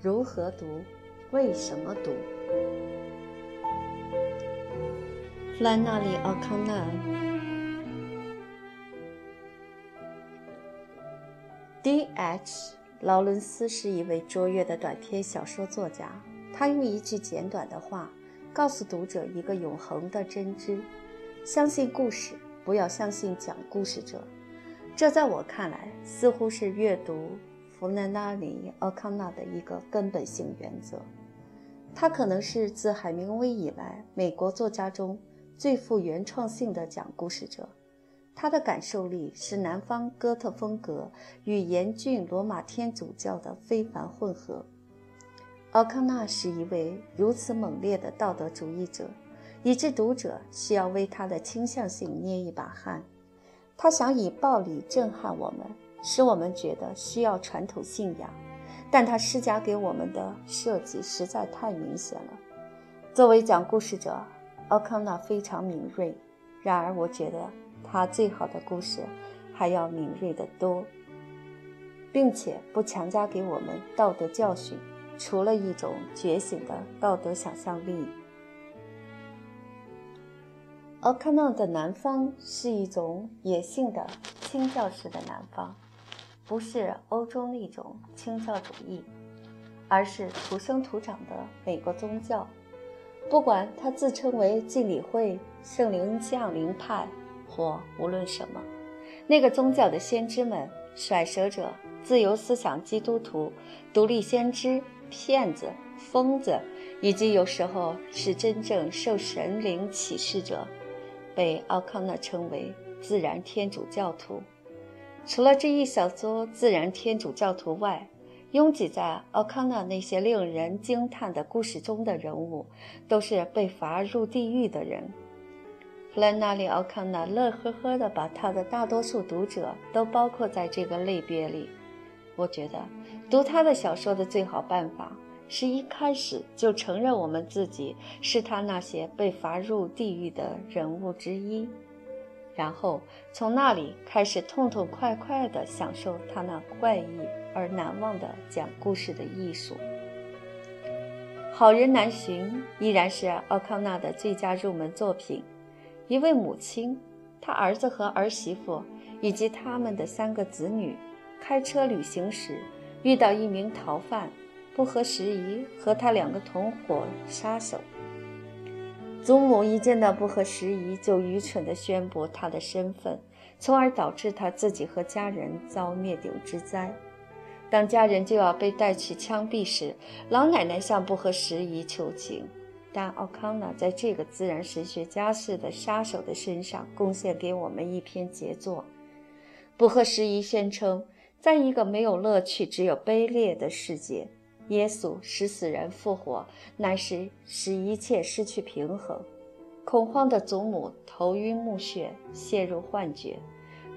如何读？为什么读？弗兰纳里·奥康纳。D.H. 劳伦斯是一位卓越的短篇小说作家。他用一句简短的话，告诉读者一个永恒的真知：相信故事，不要相信讲故事者。这在我看来，似乎是阅读弗兰纳里·奥康纳的一个根本性原则。他可能是自海明威以来美国作家中最富原创性的讲故事者。他的感受力是南方哥特风格与严峻罗马天主教的非凡混合。奥康纳是一位如此猛烈的道德主义者，以致读者需要为他的倾向性捏一把汗。他想以暴力震撼我们，使我们觉得需要传统信仰，但他施加给我们的设计实在太明显了。作为讲故事者，奥康纳非常敏锐，然而我觉得他最好的故事还要敏锐得多，并且不强加给我们道德教训，除了一种觉醒的道德想象力。奥康纳的南方是一种野性的清教式的南方，不是欧洲那种清教主义，而是土生土长的美国宗教。不管他自称为浸礼会、圣灵降临派或无论什么，那个宗教的先知们、甩舌者、自由思想基督徒、独立先知、骗子、疯子，以及有时候是真正受神灵启示者。被奥康纳称为自然天主教徒。除了这一小撮自然天主教徒外，拥挤在奥康纳那些令人惊叹的故事中的人物，都是被罚入地狱的人。弗兰纳里·奥康纳乐呵呵地把他的大多数读者都包括在这个类别里。我觉得，读他的小说的最好办法。是一开始就承认我们自己是他那些被罚入地狱的人物之一，然后从那里开始痛痛快快地享受他那怪异而难忘的讲故事的艺术。好人难寻依然是奥康纳的最佳入门作品。一位母亲，他儿子和儿媳妇以及他们的三个子女，开车旅行时遇到一名逃犯。不合时宜，和他两个同伙杀手。祖母一见到不合时宜，就愚蠢地宣布他的身份，从而导致他自己和家人遭灭顶之灾。当家人就要被带去枪毙时，老奶奶向不合时宜求情，但奥康纳在这个自然神学家式的杀手的身上贡献给我们一篇杰作。不合时宜宣称，在一个没有乐趣、只有卑劣的世界。耶稣使死人复活，乃是使一切失去平衡。恐慌的祖母头晕目眩，陷入幻觉。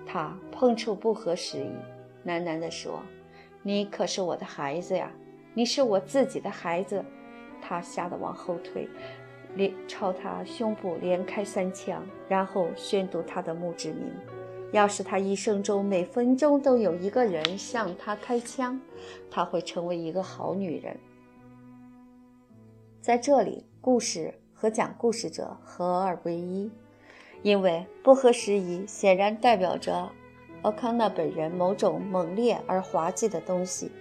他碰触不合时宜，喃喃地说：“你可是我的孩子呀，你是我自己的孩子。”他吓得往后退，连朝他胸部连开三枪，然后宣读他的墓志铭。要是他一生中每分钟都有一个人向他开枪，他会成为一个好女人。在这里，故事和讲故事者合二为一，因为不合时宜显然代表着奥康纳本人某种猛烈而滑稽的东西。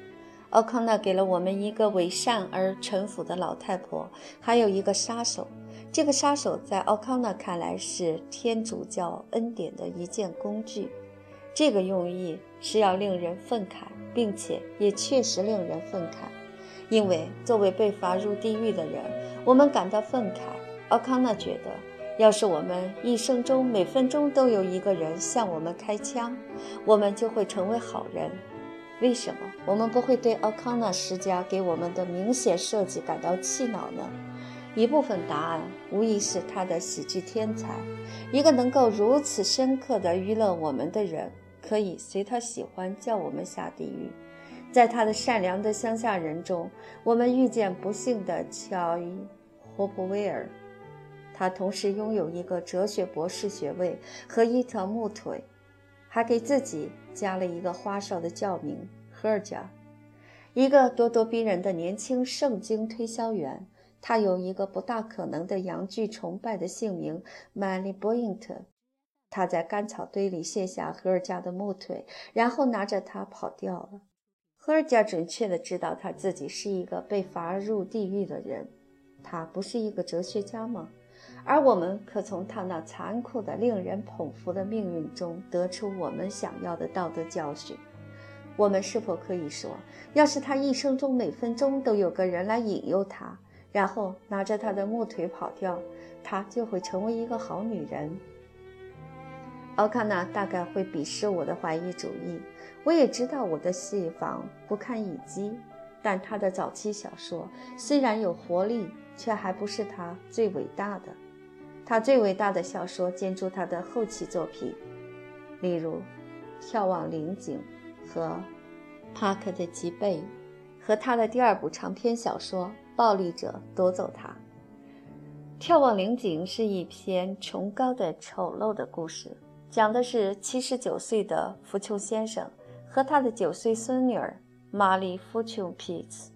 奥康纳给了我们一个伪善而臣服的老太婆，还有一个杀手。这个杀手在奥康纳看来是天主教恩典的一件工具，这个用意是要令人愤慨，并且也确实令人愤慨，因为作为被罚入地狱的人，我们感到愤慨。奥康纳觉得，要是我们一生中每分钟都有一个人向我们开枪，我们就会成为好人。为什么我们不会对奥康纳施加给我们的明显设计感到气恼呢？一部分答案无疑是他的喜剧天才，一个能够如此深刻地娱乐我们的人，可以随他喜欢叫我们下地狱。在他的善良的乡下人中，我们遇见不幸的乔伊·霍普威尔，他同时拥有一个哲学博士学位和一条木腿。还给自己加了一个花哨的教名——赫尔加，一个咄咄逼人的年轻圣经推销员。他有一个不大可能的洋具崇拜的姓名 m a l y b o y n t 他在干草堆里卸下赫尔加的木腿，然后拿着它跑掉了。赫尔加准确地知道他自己是一个被罚入地狱的人。他不是一个哲学家吗？而我们可从他那残酷的、令人捧腹的命运中得出我们想要的道德教训。我们是否可以说，要是他一生中每分钟都有个人来引诱他，然后拿着他的木腿跑掉，他就会成为一个好女人？奥康纳大概会鄙视我的怀疑主义。我也知道我的戏仿不堪一击，但他的早期小说虽然有活力，却还不是他最伟大的。他最伟大的小说建筑他的后期作品，例如《眺望陵景》和《帕克的脊背》，和他的第二部长篇小说《暴力者夺走他》。《眺望陵景》是一篇崇高的丑陋的故事，讲的是七十九岁的福丘先生。和他的九岁孙女儿玛丽·福琼皮茨，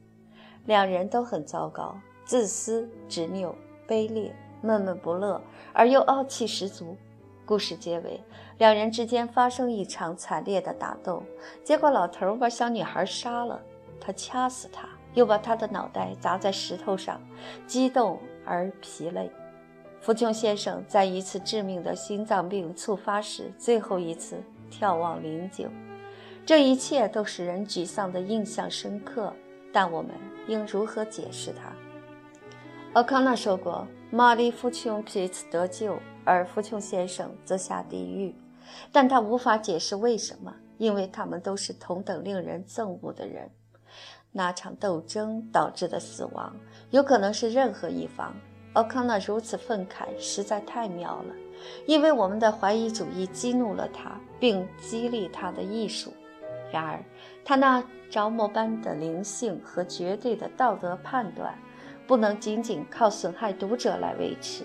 两人都很糟糕，自私、执拗、卑劣、闷闷不乐，而又傲气十足。故事结尾，两人之间发生一场惨烈的打斗，结果老头把小女孩杀了，他掐死她，又把他的脑袋砸在石头上，激动而疲累。福琼先生在一次致命的心脏病猝发时，最后一次眺望灵柩。这一切都使人沮丧的印象深刻，但我们应如何解释它？奥康纳说过：“玛丽·福琼皮茨得救，而福琼先生则下地狱。”但他无法解释为什么，因为他们都是同等令人憎恶的人。那场斗争导致的死亡有可能是任何一方。奥康纳如此愤慨，实在太妙了，因为我们的怀疑主义激怒了他，并激励他的艺术。然而，他那着魔般的灵性和绝对的道德判断，不能仅仅靠损害读者来维持。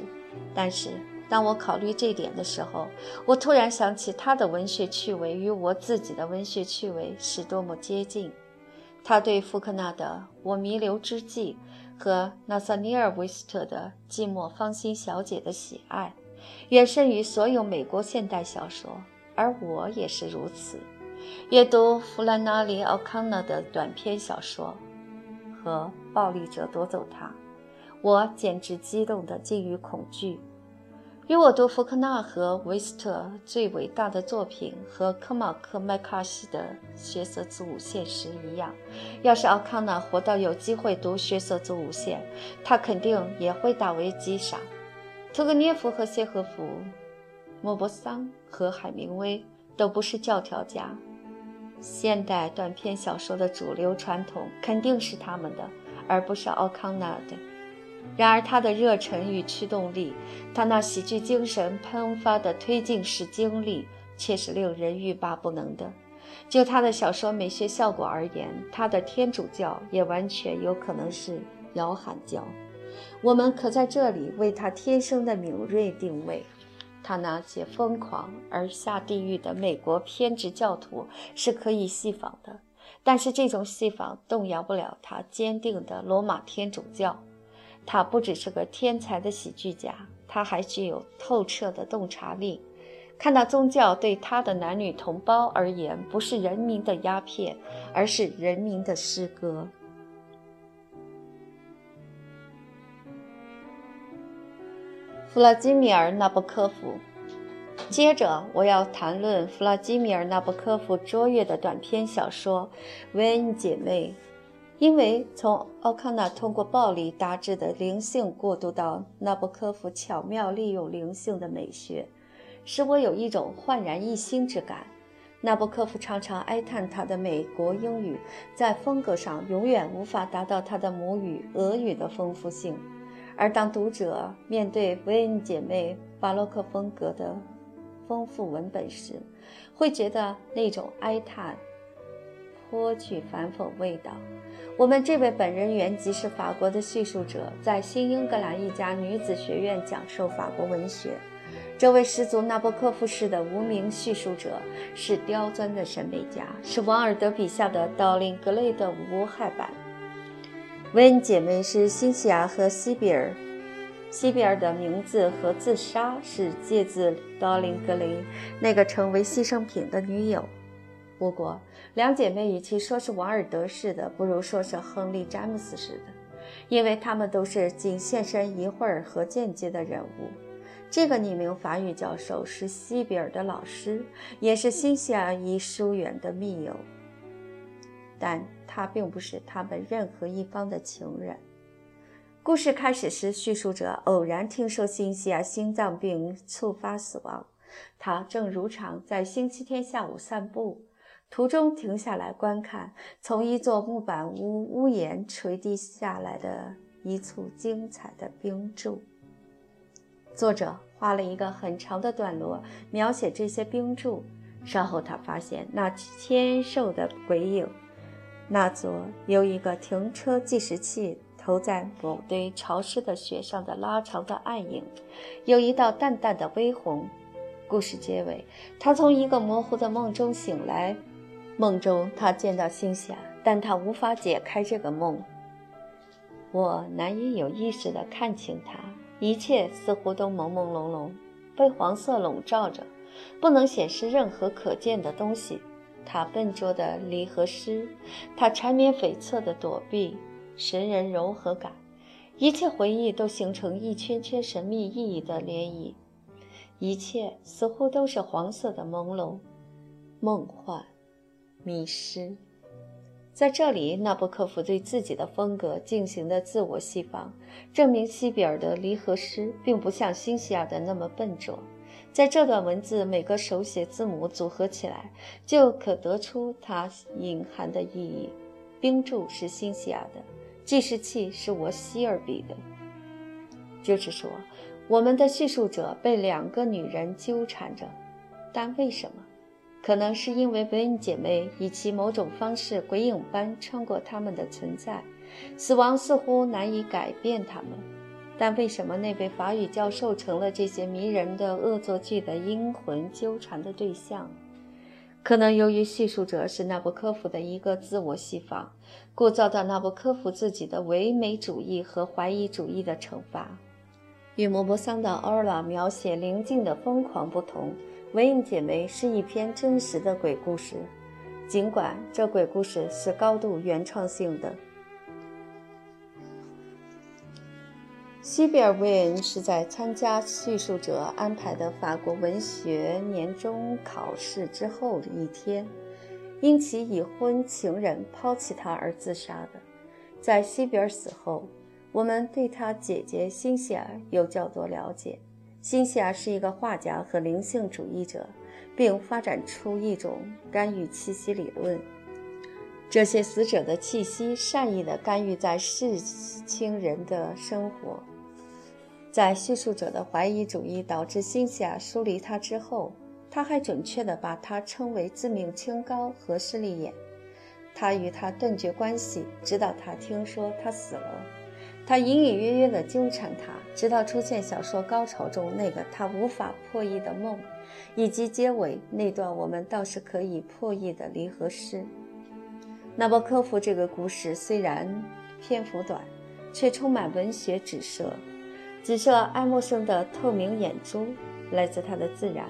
但是，当我考虑这点的时候，我突然想起他的文学趣味与我自己的文学趣味是多么接近。他对福克纳的《我弥留之际》和纳萨尼尔·维斯特的《寂寞芳心小姐》的喜爱，远胜于所有美国现代小说，而我也是如此。阅读弗兰纳里·奥康纳的短篇小说和《暴力者夺走他》，我简直激动得近于恐惧。与我读福克纳和维斯特最伟大的作品和科马克·麦卡锡的《血色子午线》时一样，要是奥康纳活到有机会读《血色子午线》，他肯定也会大为激赏。屠格涅夫和谢赫夫、莫泊桑和海明威都不是教条家。现代短篇小说的主流传统肯定是他们的，而不是奥康纳的。然而，他的热忱与驱动力，他那喜剧精神喷发的推进式经历，却是令人欲罢不能的。就他的小说美学效果而言，他的天主教也完全有可能是摇喊教。我们可在这里为他天生的敏锐定位。他那些疯狂而下地狱的美国偏执教徒是可以戏仿的，但是这种戏仿动摇不了他坚定的罗马天主教。他不只是个天才的喜剧家，他还具有透彻的洞察力，看到宗教对他的男女同胞而言不是人民的鸦片，而是人民的诗歌。弗拉基米尔·纳博科夫。接着，我要谈论弗拉基米尔·纳博科夫卓越的短篇小说《维恩姐妹》，因为从奥康纳通过暴力达至的灵性过渡到纳博科夫巧妙利用灵性的美学，使我有一种焕然一新之感。纳博科夫常常哀叹他的美国英语在风格上永远无法达到他的母语俄语的丰富性。而当读者面对维恩姐妹巴洛克风格的丰富文本时，会觉得那种哀叹颇具反讽味道。我们这位本人原籍是法国的叙述者，在新英格兰一家女子学院讲授法国文学，这位始祖纳博科夫式的无名叙述者是刁钻的审美家，是王尔德笔下的道林格雷的无害版。温姐妹是辛西娅和西比尔，西比尔的名字和自杀是借自道林格雷那个成为牺牲品的女友。不过，两姐妹与其说是王尔德式的，不如说是亨利·詹姆斯式的，因为她们都是仅现身一会儿和间接的人物。这个匿名法语教授是西比尔的老师，也是辛西娅一疏远的密友，但他并不是他们任何一方的情人。故事开始时，叙述者偶然听说辛西娅心脏病猝发死亡，他正如常在星期天下午散步，途中停下来观看从一座木板屋屋檐垂滴下来的一簇精彩的冰柱。作者画了一个很长的段落，描写这些冰柱。稍后，他发现那纤瘦的鬼影，那座有一个停车计时器投在某堆潮湿的雪上的拉长的暗影，有一道淡淡的微红。故事结尾，他从一个模糊的梦中醒来，梦中他见到星霞，但他无法解开这个梦。我难以有意识地看清他。一切似乎都朦朦胧胧，被黄色笼罩着，不能显示任何可见的东西。他笨拙的离合诗，他缠绵悱恻的躲避，神人柔和感，一切回忆都形成一圈圈神秘意义的涟漪。一切似乎都是黄色的朦胧、梦幻、迷失。在这里，纳博科夫对自己的风格进行的自我细仿，证明西比尔的离合诗并不像辛西娅的那么笨拙。在这段文字每个手写字母组合起来，就可得出它隐含的意义。冰柱是辛西娅的，计时器是我希尔比的。就是说，我们的叙述者被两个女人纠缠着，但为什么？可能是因为维恩姐妹以其某种方式鬼影般穿过他们的存在，死亡似乎难以改变他们。但为什么那位法语教授成了这些迷人的恶作剧的阴魂纠缠的对象？可能由于叙述者是纳博科夫的一个自我戏仿，故遭到纳博科夫自己的唯美主义和怀疑主义的惩罚。与莫泊桑的奥拉描写灵境的疯狂不同。《维恩姐妹》是一篇真实的鬼故事，尽管这鬼故事是高度原创性的。西比尔·维恩是在参加叙述者安排的法国文学年终考试之后的一天，因其已婚情人抛弃他而自杀的。在西比尔死后，我们对他姐姐辛西尔有较多了解。辛西娅是一个画家和灵性主义者，并发展出一种干预气息理论。这些死者的气息善意地干预在世亲人的生活。在叙述者的怀疑主义导致辛西娅疏离他之后，他还准确地把他称为自命清高和势利眼。他与他断绝关系，直到他听说他死了。他隐隐约约地纠缠他，直到出现小说高潮中那个他无法破译的梦，以及结尾那段我们倒是可以破译的离合诗。纳博科夫这个故事虽然篇幅短，却充满文学指涉。指涉爱默生的透明眼珠来自他的自然，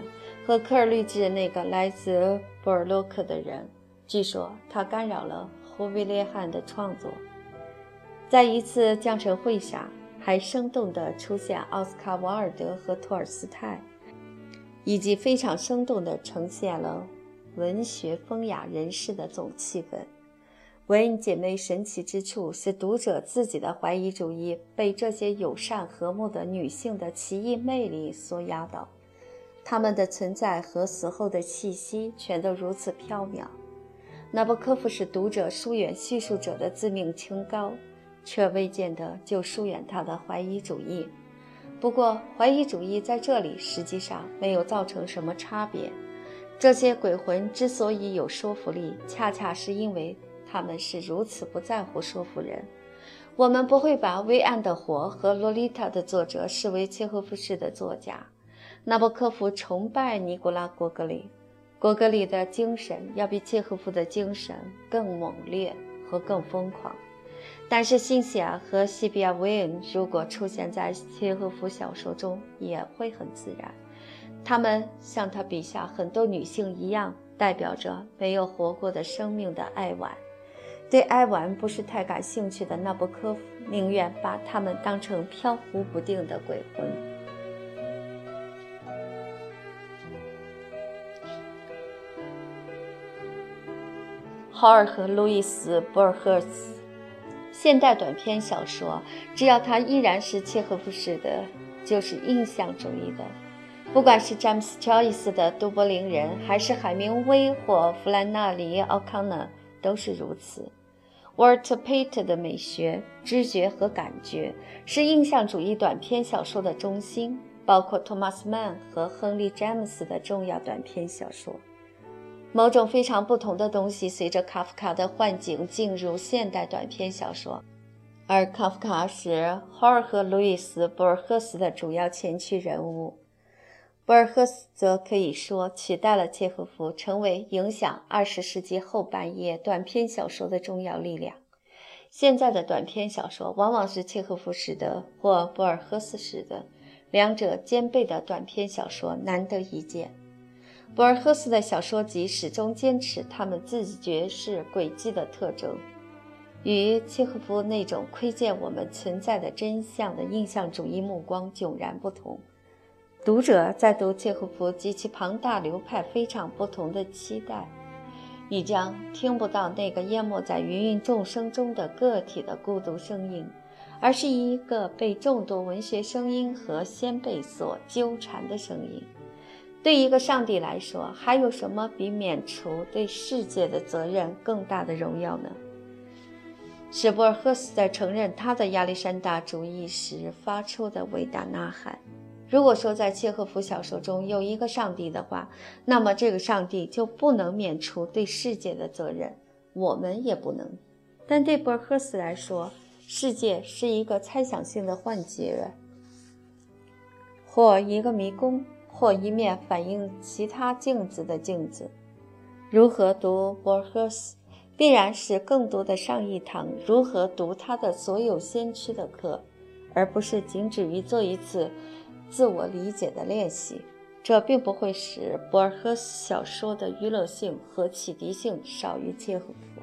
和科尔律治那个来自博尔洛克的人。据说他干扰了胡维列汉的创作。在一次降神会上，还生动地出现奥斯卡·瓦尔德和托尔斯泰，以及非常生动地呈现了文学风雅人士的总气氛。维恩姐妹神奇之处是，读者自己的怀疑主义被这些友善和睦的女性的奇异魅力所压倒，她们的存在和死后的气息全都如此飘渺。纳博科夫使读者疏远叙述者的自命清高。却未见得就疏远他的怀疑主义。不过，怀疑主义在这里实际上没有造成什么差别。这些鬼魂之所以有说服力，恰恰是因为他们是如此不在乎说服人。我们不会把《微暗的火》和《洛丽塔》的作者视为契诃夫式的作家，纳博科夫崇拜尼古拉·果戈里，果戈里的精神要比契诃夫的精神更猛烈和更疯狂。但是，辛西娅和西比亚·维恩如果出现在契诃夫小说中，也会很自然。他们像他笔下很多女性一样，代表着没有活过的生命的哀婉。对哀婉不是太感兴趣的纳博科夫，宁愿把他们当成飘忽不定的鬼魂。豪尔和路易斯·博尔赫斯，现代短篇小说，只要它依然是契诃夫式的，就是印象主义的。不管是詹姆斯·乔伊斯的《都柏林人》，还是海明威或弗兰纳里·奥康纳，都是如此。沃尔特·佩特的美学、知觉和感觉是印象主义短篇小说的中心，包括托马斯·曼和亨利·詹姆斯的重要短篇小说。某种非常不同的东西随着卡夫卡的幻境进入现代短篇小说，而卡夫卡是豪尔和路易斯·博尔赫斯的主要前驱人物。博尔赫斯则可以说取代了契诃夫，成为影响二十世纪后半叶短篇小说的重要力量。现在的短篇小说往往是契诃夫式的或博尔赫斯式的，两者兼备的短篇小说难得一见。博尔赫斯的小说集始终坚持他们自觉是轨迹的特征，与契诃夫那种窥见我们存在的真相的印象主义目光迥然不同。读者在读契诃夫及其庞大流派非常不同的期待，你将听不到那个淹没在芸芸众生中的个体的孤独声音，而是一个被众多文学声音和先辈所纠缠的声音。对一个上帝来说，还有什么比免除对世界的责任更大的荣耀呢？史博尔赫斯在承认他的亚历山大主义时发出的伟大呐喊。如果说在契诃夫小说中有一个上帝的话，那么这个上帝就不能免除对世界的责任，我们也不能。但对博尔赫斯来说，世界是一个猜想性的幻觉，或一个迷宫，或一面反映其他镜子的镜子。如何读博尔赫斯，必然是更多的上一堂如何读他的所有先驱的课，而不是仅止于做一次。自我理解的练习，这并不会使博尔赫斯小说的娱乐性和启迪性少于契诃夫，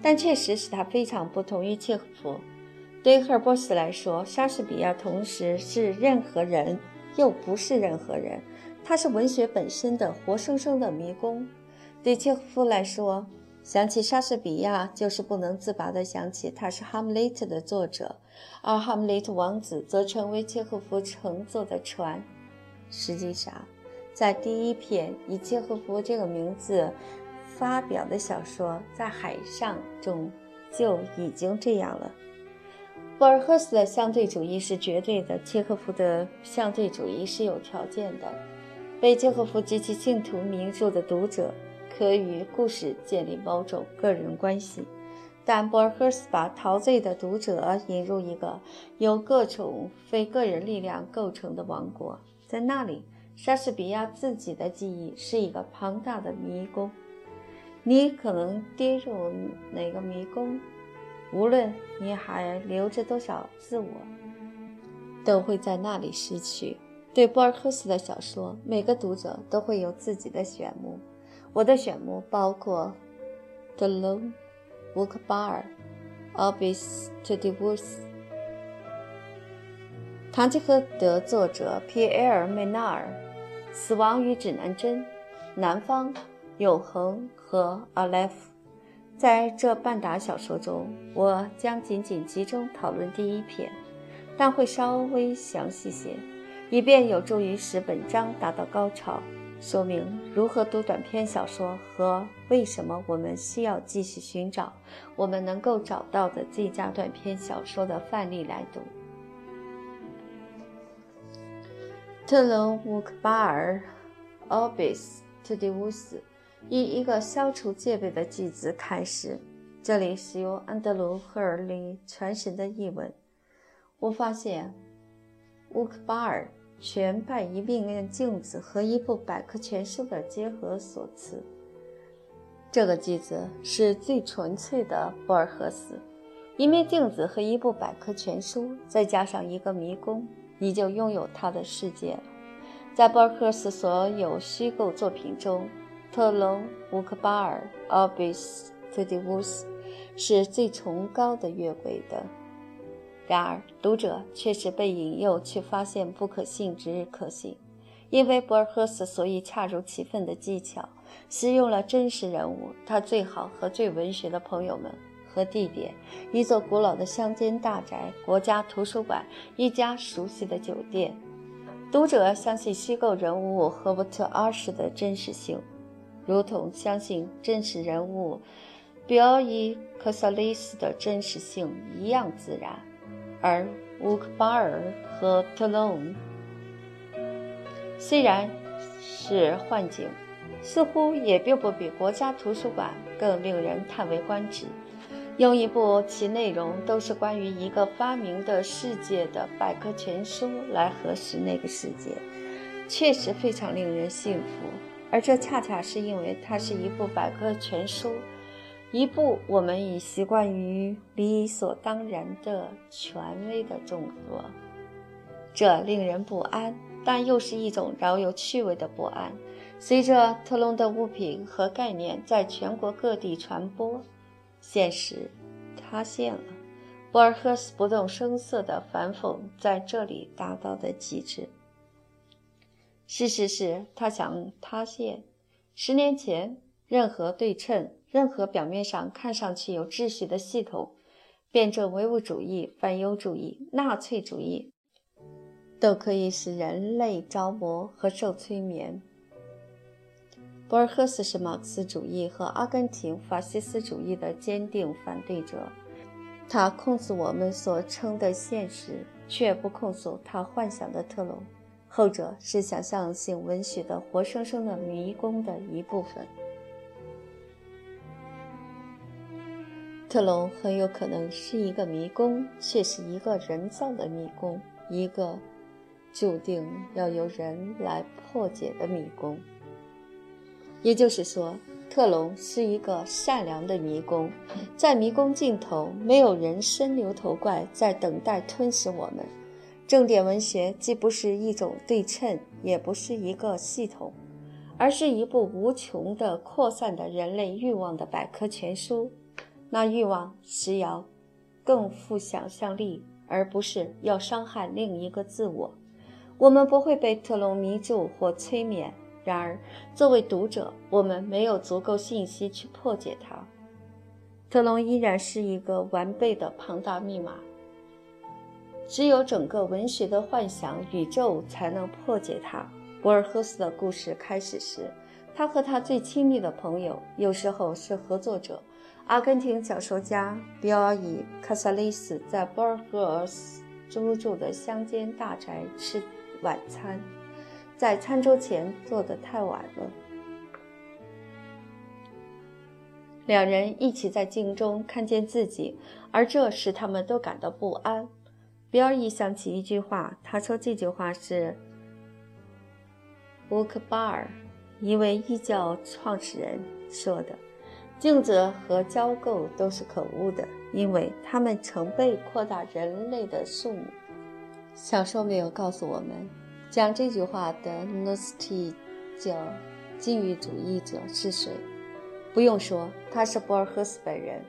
但确实使他非常不同于契诃夫。对赫尔波斯来说，莎士比亚同时是任何人又不是任何人，他是文学本身的活生生的迷宫。对契诃夫来说，想起莎士比亚，就是不能自拔地想起他是《哈姆雷特》的作者，而《哈姆雷特王子》则成为契诃夫乘坐的船。实际上，在第一篇以契诃夫这个名字发表的小说《在海上》中就已经这样了。博尔赫斯的相对主义是绝对的，契诃夫的相对主义是有条件的。被契诃夫及其信徒迷住的读者。可与故事建立某种个人关系，但博尔赫斯把陶醉的读者引入一个由各种非个人力量构成的王国，在那里，莎士比亚自己的记忆是一个庞大的迷宫。你可能跌入哪个迷宫，无论你还留着多少自我，都会在那里失去。对博尔赫斯的小说，每个读者都会有自己的选目。我的选目包括《The Lone w o k b a r Abyss to the Woods》。《唐吉诃德》作者皮埃尔·梅纳尔，《死亡与指南针》，《南方》，《永恒》和《阿莱夫》。在这半打小说中，我将仅仅集中讨论第一篇，但会稍微详细些，以便有助于使本章达到高潮。说明如何读短篇小说和为什么我们需要继续寻找我们能够找到的最佳短篇小说的范例来读。特伦乌克巴尔，Obis to the woods，以一个消除戒备的句子开始。这里是由安德鲁·赫尔利传神的译文。我发现乌克巴尔。全拜一命令镜子和一部百科全书的结合所赐。这个句子是最纯粹的博尔赫斯。一面镜子和一部百科全书，再加上一个迷宫，你就拥有他的世界了。在博尔赫斯所有虚构作品中，特隆、乌克巴尔、奥比斯、特迪乌斯是最崇高的越轨的。然而，读者却是被引诱去发现不可信之可信，因为博尔赫斯所以恰如其分的技巧，使用了真实人物，他最好和最文学的朋友们。和地点：一座古老的乡间大宅、国家图书馆、一家熟悉的酒店。读者相信虚构人物赫伯特·阿什的真实性，如同相信真实人物比奥伊·克萨利斯的真实性一样自然。而乌克巴尔和特隆虽然是幻境，似乎也并不比国家图书馆更令人叹为观止。用一部其内容都是关于一个发明的世界的百科全书来核实那个世界，确实非常令人信服。而这恰恰是因为它是一部百科全书，一部我们已习惯于理所当然的权威的著作。这令人不安，但又是一种饶有趣味的不安。随着特隆的物品和概念在全国各地传播。现实塌陷了，博尔赫斯不动声色的反讽在这里达到的极致。事实是他想塌陷。十年前，任何对称、任何表面上看上去有秩序的系统，辩证唯物主义、反犹主义、纳粹主义，都可以使人类着魔和受催眠。博尔赫斯是马克思主义和阿根廷法西斯主义的坚定反对者，他控诉我们所称的现实，却不控诉他幻想的特隆，后者是想象性文学的活生生的迷宫的一部分。特隆很有可能是一个迷宫，却是一个人造的迷宫，一个注定要由人来破解的迷宫。也就是说，特隆是一个善良的迷宫，在迷宫尽头，没有人身牛头怪在等待吞噬我们。正点文学既不是一种对称，也不是一个系统，而是一部无穷的扩散的人类欲望的百科全书。那欲望是要更富想象力，而不是要伤害另一个自我。我们不会被特隆迷住或催眠。然而，作为读者，我们没有足够信息去破解它。特隆依然是一个完备的庞大密码，只有整个文学的幻想宇宙才能破解它。博尔赫斯的故事开始时，他和他最亲密的朋友，有时候是合作者，阿根廷小说家比奥伊·卡萨利斯，在博尔赫斯租住的乡间大宅吃晚餐。在餐桌前坐得太晚了，两人一起在镜中看见自己，而这使他们都感到不安。比尔一想起一句话，他说这句话是乌克巴尔，一位异教创始人说的：“镜子和交构都是可恶的，因为他们成倍扩大人类的数目。”小说没有告诉我们。讲这句话的 Nosti 叫禁欲主义者是谁？不用说，他是博尔赫斯本人。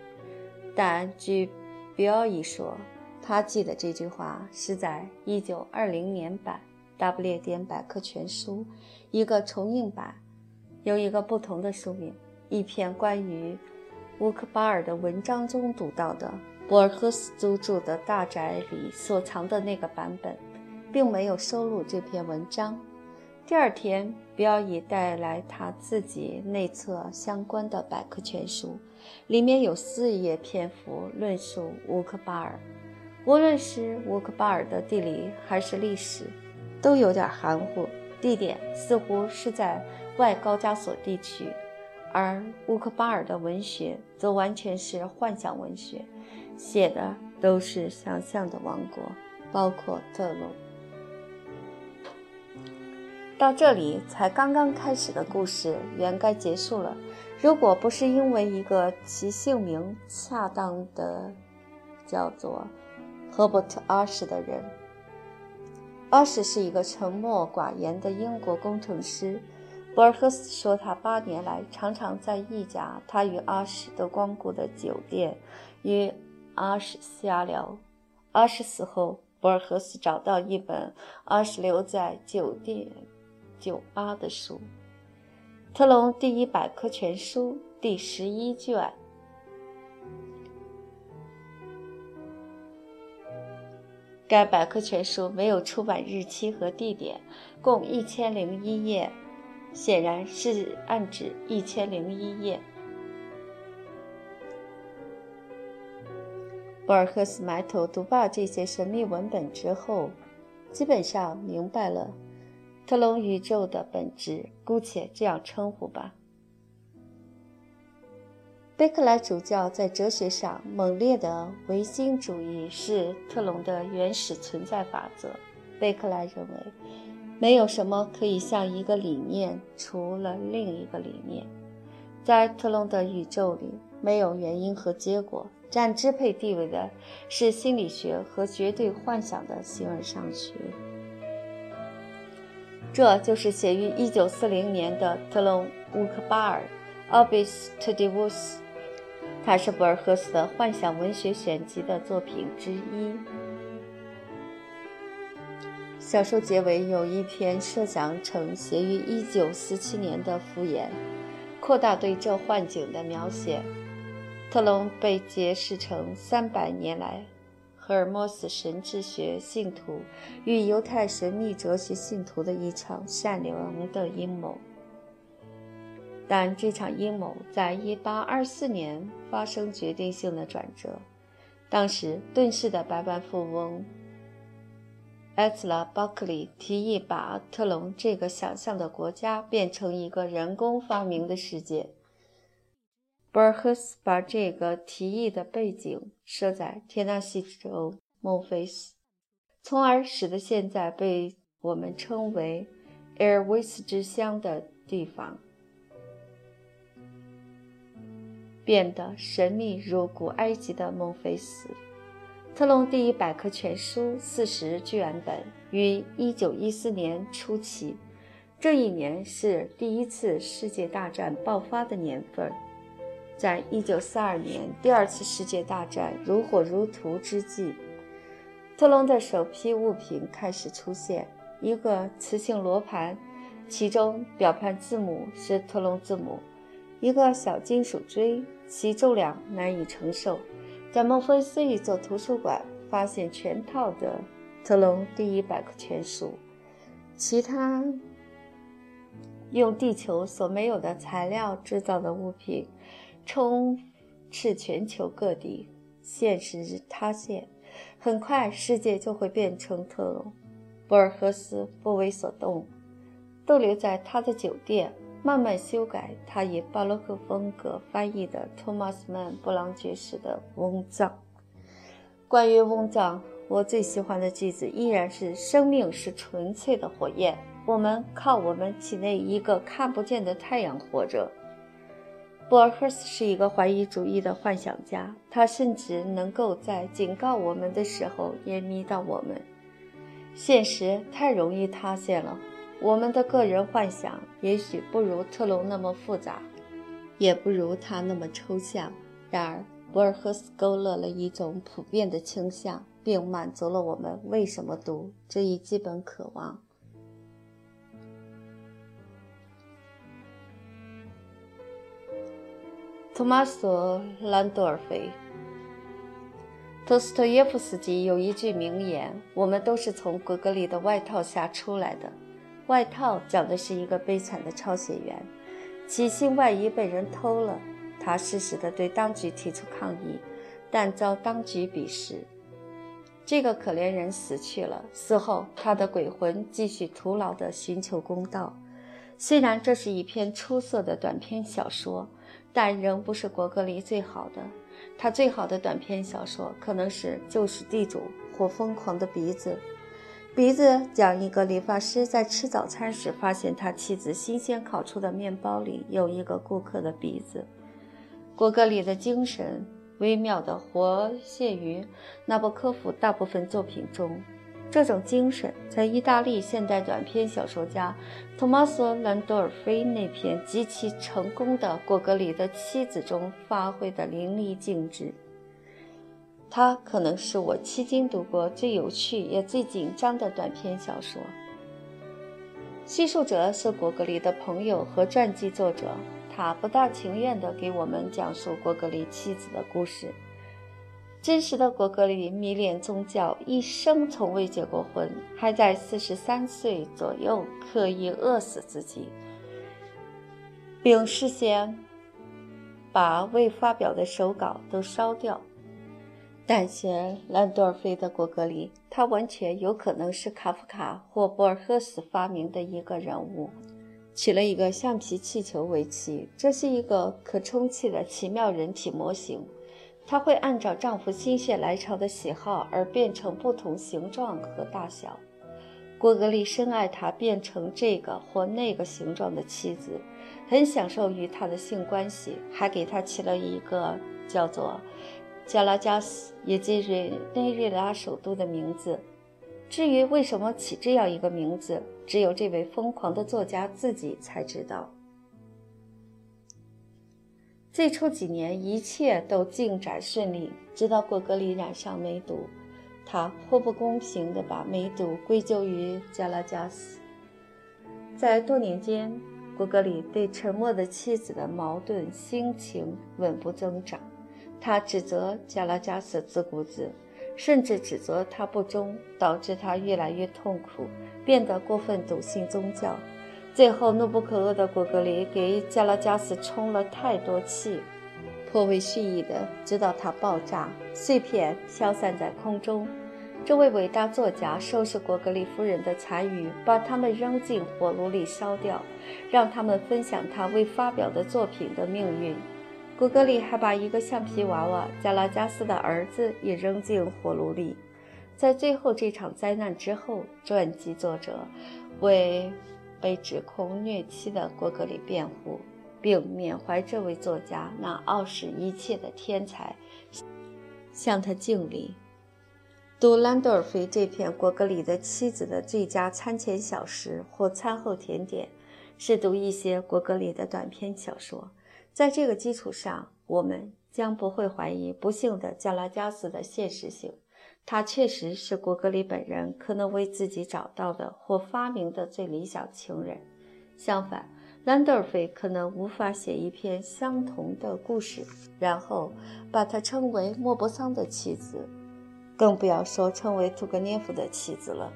但据比奥伊说，他记得这句话是在1920年版《大不列颠百科全书》一个重印版，有一个不同的书名，一篇关于乌克巴尔的文章中读到的博尔赫斯租住的大宅里所藏的那个版本。并没有收录这篇文章。第二天，比尔伊带来他自己内测相关的百科全书，里面有四页篇幅论述乌克巴尔。无论是乌克巴尔的地理还是历史，都有点含糊。地点似乎是在外高加索地区，而乌克巴尔的文学则完全是幻想文学，写的都是想象的王国，包括特洛。到这里才刚刚开始的故事，原该结束了。如果不是因为一个其姓名恰当的叫做 Herbert 阿什的人，阿什是一个沉默寡言的英国工程师。博尔赫斯说，他八年来常常在一家他与阿什都光顾的酒店与阿什瞎聊。阿什死后，博尔赫斯找到一本阿什留在酒店酒吧的书，《特隆第一百科全书》第十一卷。该百科全书没有出版日期和地点，共一千零一页。显然是暗指一千零一页。博尔赫斯埋头读罢这些神秘文本之后，基本上明白了特隆宇宙的本质，姑且这样称呼吧。贝克莱主教在哲学上猛烈的唯心主义是特隆的原始存在法则。贝克莱认为。没有什么可以像一个理念，除了另一个理念。在特隆的宇宙里，没有原因和结果，占支配地位的是心理学和绝对幻想的形而上学。这就是写于1940年的特隆乌克巴尔 （Obis Tedivus），它是博尔赫斯的幻想文学选集的作品之一。小说结尾有一篇设想成写于1947年的附言，扩大对这幻境的描写。特隆被揭示成三百年来赫尔墨斯神智学信徒与犹太神秘哲学信徒的一场善良的阴谋。但这场阴谋在1824年发生决定性的转折，当时顿世的百万富翁。埃兹拉·巴克利提议把特隆这个想象的国家变成一个人工发明的世界。博尔赫斯把这个提议的背景设在天纳西州孟菲斯，从而使得现在被我们称为埃尔维斯之乡的地方变得神秘如古埃及的孟菲斯。特隆第一百科全书四十卷本于一九一四年初期，这一年是第一次世界大战爆发的年份。在一九四二年第二次世界大战如火如荼之际，特隆的首批物品开始出现：一个磁性罗盘，其中表盘字母是特隆字母；一个小金属锥，其重量难以承受。在孟菲斯一座图书馆发现全套的特隆第一百科全书，其他用地球所没有的材料制造的物品充斥全球各地。现实塌陷，很快世界就会变成特隆。博尔赫斯不为所动，逗留在他的酒店。慢慢修改他以巴洛克风格翻译的托马斯曼布朗爵士的翁藏。关于翁藏，我最喜欢的句子依然是：“生命是纯粹的火焰，我们靠我们体内一个看不见的太阳活着。”博尔赫斯是一个怀疑主义的幻想家，他甚至能够在警告我们的时候也迷倒我们。现实太容易塌陷了。我们的个人幻想也许不如特隆那么复杂，也不如他那么抽象。然而，博尔赫斯勾勒了一种普遍的倾向，并满足了我们为什么读这一基本渴望。托马索·兰多尔菲，托斯托耶夫斯基有一句名言：“我们都是从格格里的外套下出来的。”外套讲的是一个悲惨的抄写员，其新外衣被人偷了。他适时地对当局提出抗议，但遭当局鄙视。这个可怜人死去了。死后，他的鬼魂继续徒劳地寻求公道。虽然这是一篇出色的短篇小说，但仍不是果戈里最好的。他最好的短篇小说可能是《救赎地主》或《疯狂的鼻子》。鼻子讲一个理发师在吃早餐时发现他妻子新鲜烤出的面包里有一个顾客的鼻子。果戈里的精神微妙地活现于纳博科夫大部分作品中。这种精神在意大利现代短篇小说家托马索·兰多尔菲那篇极其成功的《果戈里的妻子》中发挥得淋漓尽致。它可能是我迄今读过最有趣也最紧张的短篇小说。叙述者是果戈里的朋友和传记作者，他不大情愿地给我们讲述果戈里妻子的故事。真实的果戈里迷恋宗教，一生从未结过婚，还在四十三岁左右刻意饿死自己，并事先把未发表的手稿都烧掉。但写兰多尔菲的果戈里，他完全有可能是卡夫卡或博尔赫斯发明的一个人物，取了一个橡皮气球为妻，这是一个可充气的奇妙人体模型。她会按照丈夫心血来潮的喜好而变成不同形状和大小。果戈里深爱她变成这个或那个形状的妻子，很享受与她的性关系，还给她起了一个叫做加拉加斯，也即内瑞拉首都的名字。至于为什么起这样一个名字，只有这位疯狂的作家自己才知道。最初几年，一切都进展顺利，直到果戈里染上梅毒。他颇不公平地把梅毒归咎于加拉加斯。在多年间，果戈里对沉默的妻子的矛盾心情稳步增长。他指责加拉加斯自顾自，甚至指责他不忠，导致他越来越痛苦，变得过分笃信宗教。最后，怒不可遏的果戈里给加拉加斯充了太多气，颇为蓄意的，直到它爆炸，碎片飘散在空中。这位伟大作家收拾果戈里夫人的残余，把它们扔进火炉里烧掉，让他们分享他未发表的作品的命运。果戈里还把一个橡皮娃娃加拉加斯的儿子也扔进火炉里。在最后这场灾难之后，传记作者为。被指控虐妻的果戈里辩护，并缅怀这位作家那傲视一切的天才，向他敬礼。读兰多尔菲这篇果戈里的妻子的最佳餐前小食或餐后甜点，是读一些果戈里的短篇小说。在这个基础上，我们将不会怀疑不幸的加拉加斯的现实性。他确实是果戈里本人可能为自己找到的或发明的最理想情人。相反，兰德尔菲可能无法写一篇相同的故事，然后把他称为莫泊桑的妻子，更不要说称为屠格涅夫的妻子了。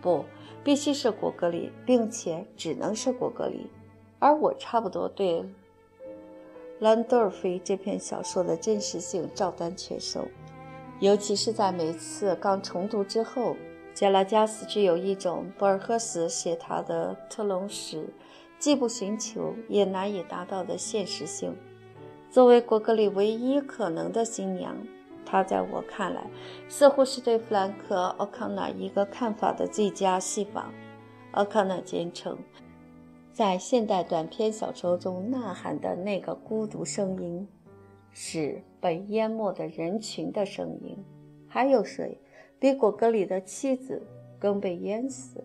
不，必须是果戈里，并且只能是果戈里。而我差不多对兰德尔菲这篇小说的真实性照单全收。尤其是在每次刚重读之后，加拉加斯具有一种博尔赫斯写他的特隆时既不寻求也难以达到的现实性。作为果戈里唯一可能的新娘，她在我看来似乎是对弗兰克·奥康纳一个看法的最佳戏仿。奥康纳坚称，在现代短篇小说中呐喊的那个孤独声音。是被淹没的人群的声音。还有谁比果戈里的妻子更被淹死？